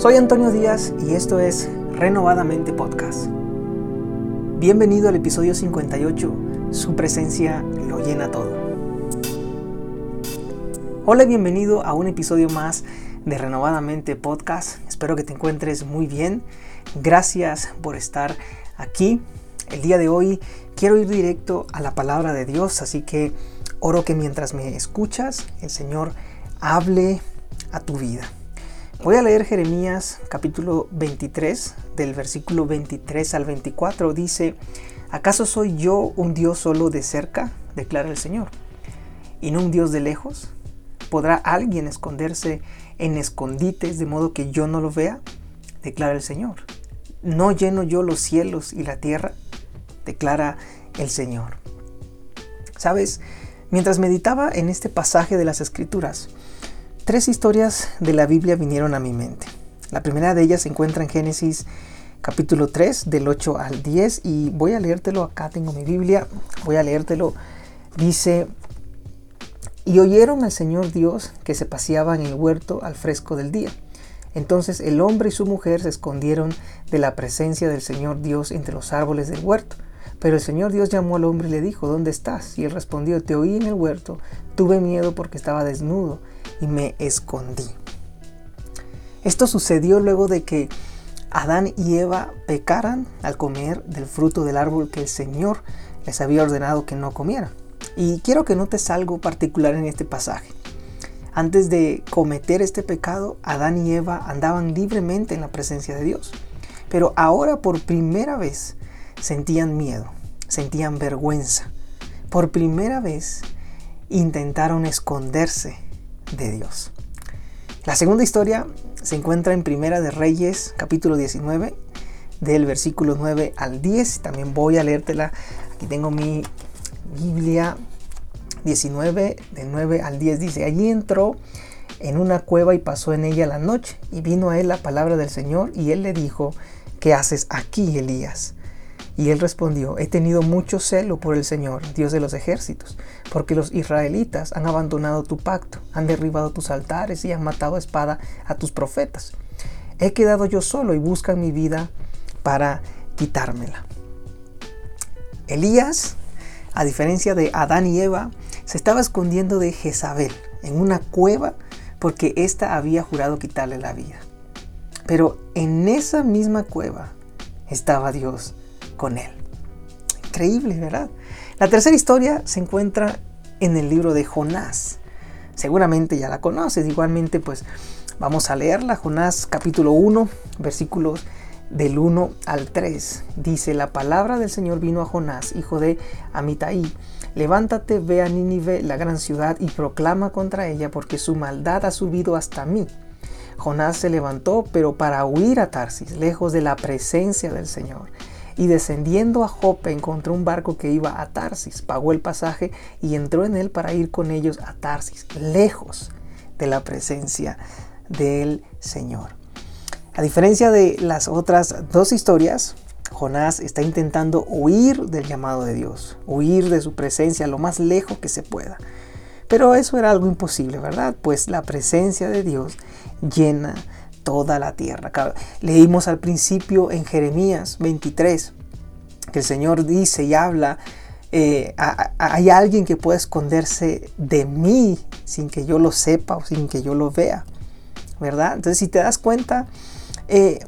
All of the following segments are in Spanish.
Soy Antonio Díaz y esto es Renovadamente Podcast. Bienvenido al episodio 58, su presencia lo llena todo. Hola y bienvenido a un episodio más de Renovadamente Podcast. Espero que te encuentres muy bien. Gracias por estar aquí. El día de hoy quiero ir directo a la palabra de Dios, así que oro que mientras me escuchas, el Señor hable a tu vida. Voy a leer Jeremías capítulo 23, del versículo 23 al 24. Dice, ¿acaso soy yo un Dios solo de cerca? declara el Señor, y no un Dios de lejos. ¿Podrá alguien esconderse en escondites de modo que yo no lo vea? declara el Señor. ¿No lleno yo los cielos y la tierra? declara el Señor. Sabes, mientras meditaba en este pasaje de las Escrituras, Tres historias de la Biblia vinieron a mi mente. La primera de ellas se encuentra en Génesis capítulo 3 del 8 al 10 y voy a leértelo, acá tengo mi Biblia, voy a leértelo. Dice, y oyeron al Señor Dios que se paseaba en el huerto al fresco del día. Entonces el hombre y su mujer se escondieron de la presencia del Señor Dios entre los árboles del huerto. Pero el Señor Dios llamó al hombre y le dijo, ¿dónde estás? Y él respondió, te oí en el huerto, tuve miedo porque estaba desnudo y me escondí. Esto sucedió luego de que Adán y Eva pecaran al comer del fruto del árbol que el Señor les había ordenado que no comieran. Y quiero que notes algo particular en este pasaje. Antes de cometer este pecado, Adán y Eva andaban libremente en la presencia de Dios. Pero ahora por primera vez sentían miedo, sentían vergüenza. Por primera vez intentaron esconderse de Dios. La segunda historia se encuentra en Primera de Reyes, capítulo 19, del versículo 9 al 10. También voy a leértela. Aquí tengo mi Biblia 19, de 9 al 10. Dice, allí entró en una cueva y pasó en ella la noche. Y vino a él la palabra del Señor y él le dijo, ¿qué haces aquí, Elías? Y él respondió, he tenido mucho celo por el Señor, Dios de los ejércitos, porque los israelitas han abandonado tu pacto, han derribado tus altares y han matado a espada a tus profetas. He quedado yo solo y buscan mi vida para quitármela. Elías, a diferencia de Adán y Eva, se estaba escondiendo de Jezabel en una cueva porque ésta había jurado quitarle la vida. Pero en esa misma cueva estaba Dios con él. Increíble, ¿verdad? La tercera historia se encuentra en el libro de Jonás. Seguramente ya la conoces, igualmente pues vamos a leerla. Jonás capítulo 1, versículos del 1 al 3. Dice, la palabra del Señor vino a Jonás, hijo de Amitai. Levántate, ve a Nínive, la gran ciudad, y proclama contra ella, porque su maldad ha subido hasta mí. Jonás se levantó, pero para huir a Tarsis, lejos de la presencia del Señor y descendiendo a Jope encontró un barco que iba a Tarsis, pagó el pasaje y entró en él para ir con ellos a Tarsis, lejos de la presencia del Señor. A diferencia de las otras dos historias, Jonás está intentando huir del llamado de Dios, huir de su presencia lo más lejos que se pueda. Pero eso era algo imposible, ¿verdad? Pues la presencia de Dios llena toda la tierra. Leímos al principio en Jeremías 23 que el Señor dice y habla, eh, hay alguien que puede esconderse de mí sin que yo lo sepa o sin que yo lo vea, ¿verdad? Entonces si te das cuenta, eh,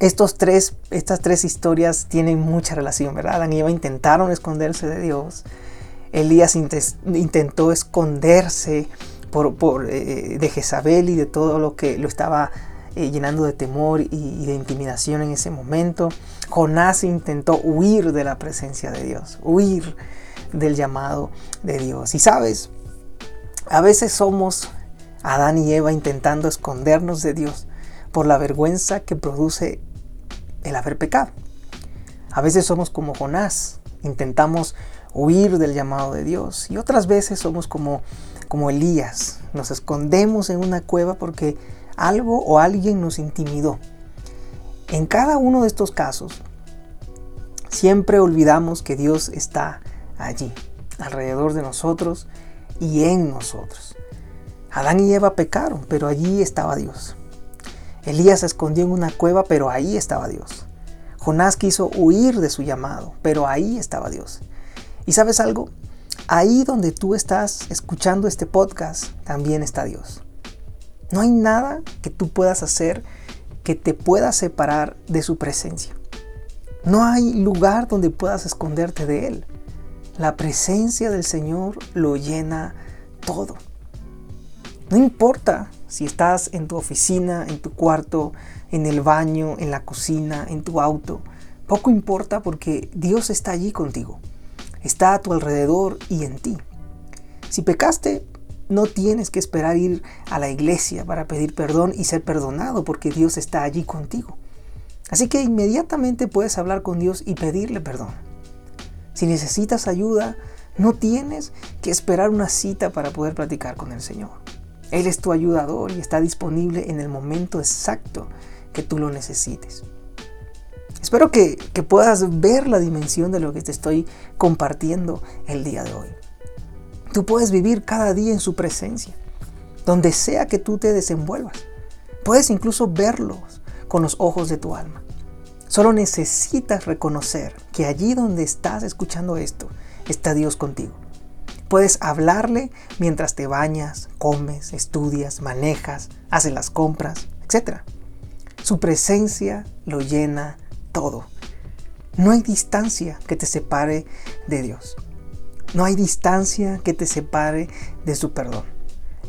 estos tres, estas tres historias tienen mucha relación, ¿verdad? Adán y Eva intentaron esconderse de Dios. Elías intentó esconderse por, eh, de Jezabel y de todo lo que lo estaba eh, llenando de temor y, de intimidación en ese momento. Jonás intentó huir de la presencia de Dios, huir del llamado de Dios. Y sabes, a veces somos Adán y Eva intentando escondernos de Dios por la vergüenza que produce el haber pecado. A veces somos como Jonás, intentamos huir del llamado de Dios. Y otras veces somos como como Elías. Nos escondemos en una cueva porque algo o alguien nos intimidó. En cada uno de estos casos, siempre olvidamos que Dios está allí, alrededor de nosotros y en nosotros. Adán y Eva pecaron, pero allí estaba Dios. Elías se escondió en una cueva, pero ahí estaba Dios. Jonás quiso huir de su llamado, pero ahí estaba Dios. ¿Y sabes algo? Ahí donde tú estás escuchando este podcast, también está Dios. No hay nada que tú puedas hacer que te pueda separar de su presencia. No hay lugar donde puedas esconderte de Él. La presencia del Señor lo llena todo. No importa si estás en tu oficina, en tu cuarto, en el baño, en la cocina, en tu auto. Poco importa porque Dios está allí contigo. Está a tu alrededor y en ti. Si pecaste, no tienes que esperar ir a la iglesia para pedir perdón y ser perdonado porque Dios está allí contigo. Así que inmediatamente puedes hablar con Dios y pedirle perdón. Si necesitas ayuda, no tienes que esperar una cita para poder platicar con el Señor. Él es tu ayudador y está disponible en el momento exacto que tú lo necesites. Espero que, que puedas ver la dimensión de lo que te estoy compartiendo el día de hoy. Tú puedes vivir cada día en su presencia, donde sea que tú te desenvuelvas. Puedes incluso verlos con los ojos de tu alma. Solo necesitas reconocer que allí donde estás escuchando esto, está Dios contigo. Puedes hablarle mientras te bañas, comes, estudias, manejas, haces las compras, etc. Su presencia lo llena todo. No hay distancia que te separe de Dios. No hay distancia que te separe de su perdón.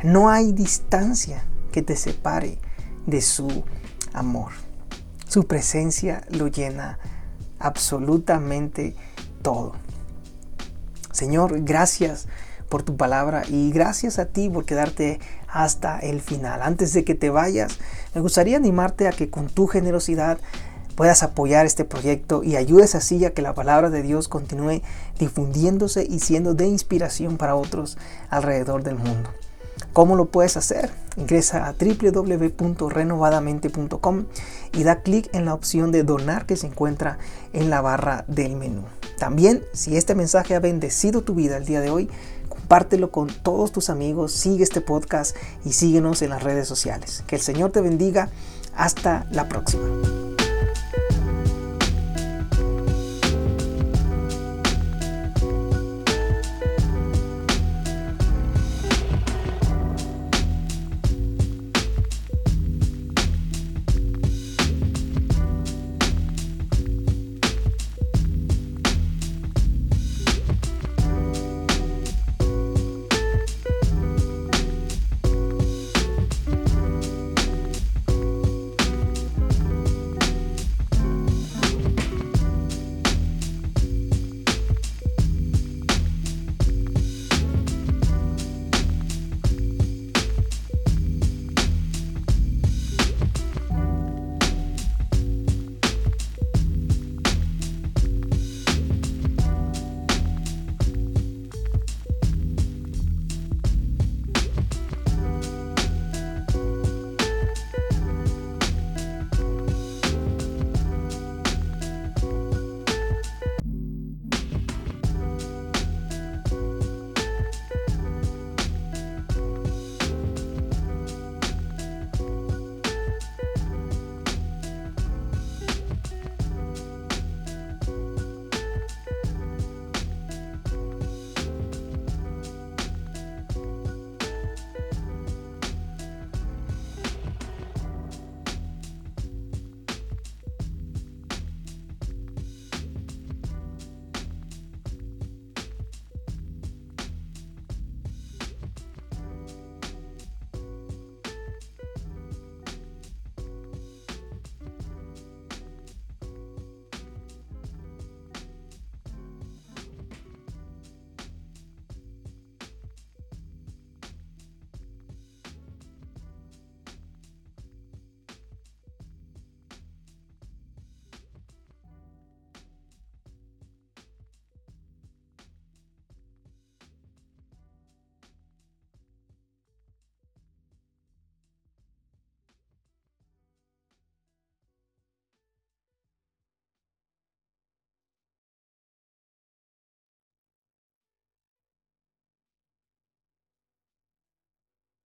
No hay distancia que te separe de su amor. Su presencia lo llena absolutamente todo. Señor, gracias por tu palabra y gracias a ti por quedarte hasta el final. Antes de que te vayas, me gustaría animarte a que con tu generosidad puedas apoyar este proyecto y ayudes así a que la palabra de Dios continúe difundiéndose y siendo de inspiración para otros alrededor del mundo. ¿Cómo lo puedes hacer? Ingresa a www.renovadamente.com y da clic en la opción de donar que se encuentra en la barra del menú. También, si este mensaje ha bendecido tu vida el día de hoy, compártelo con todos tus amigos, sigue este podcast y síguenos en las redes sociales. Que el Señor te bendiga. Hasta la próxima.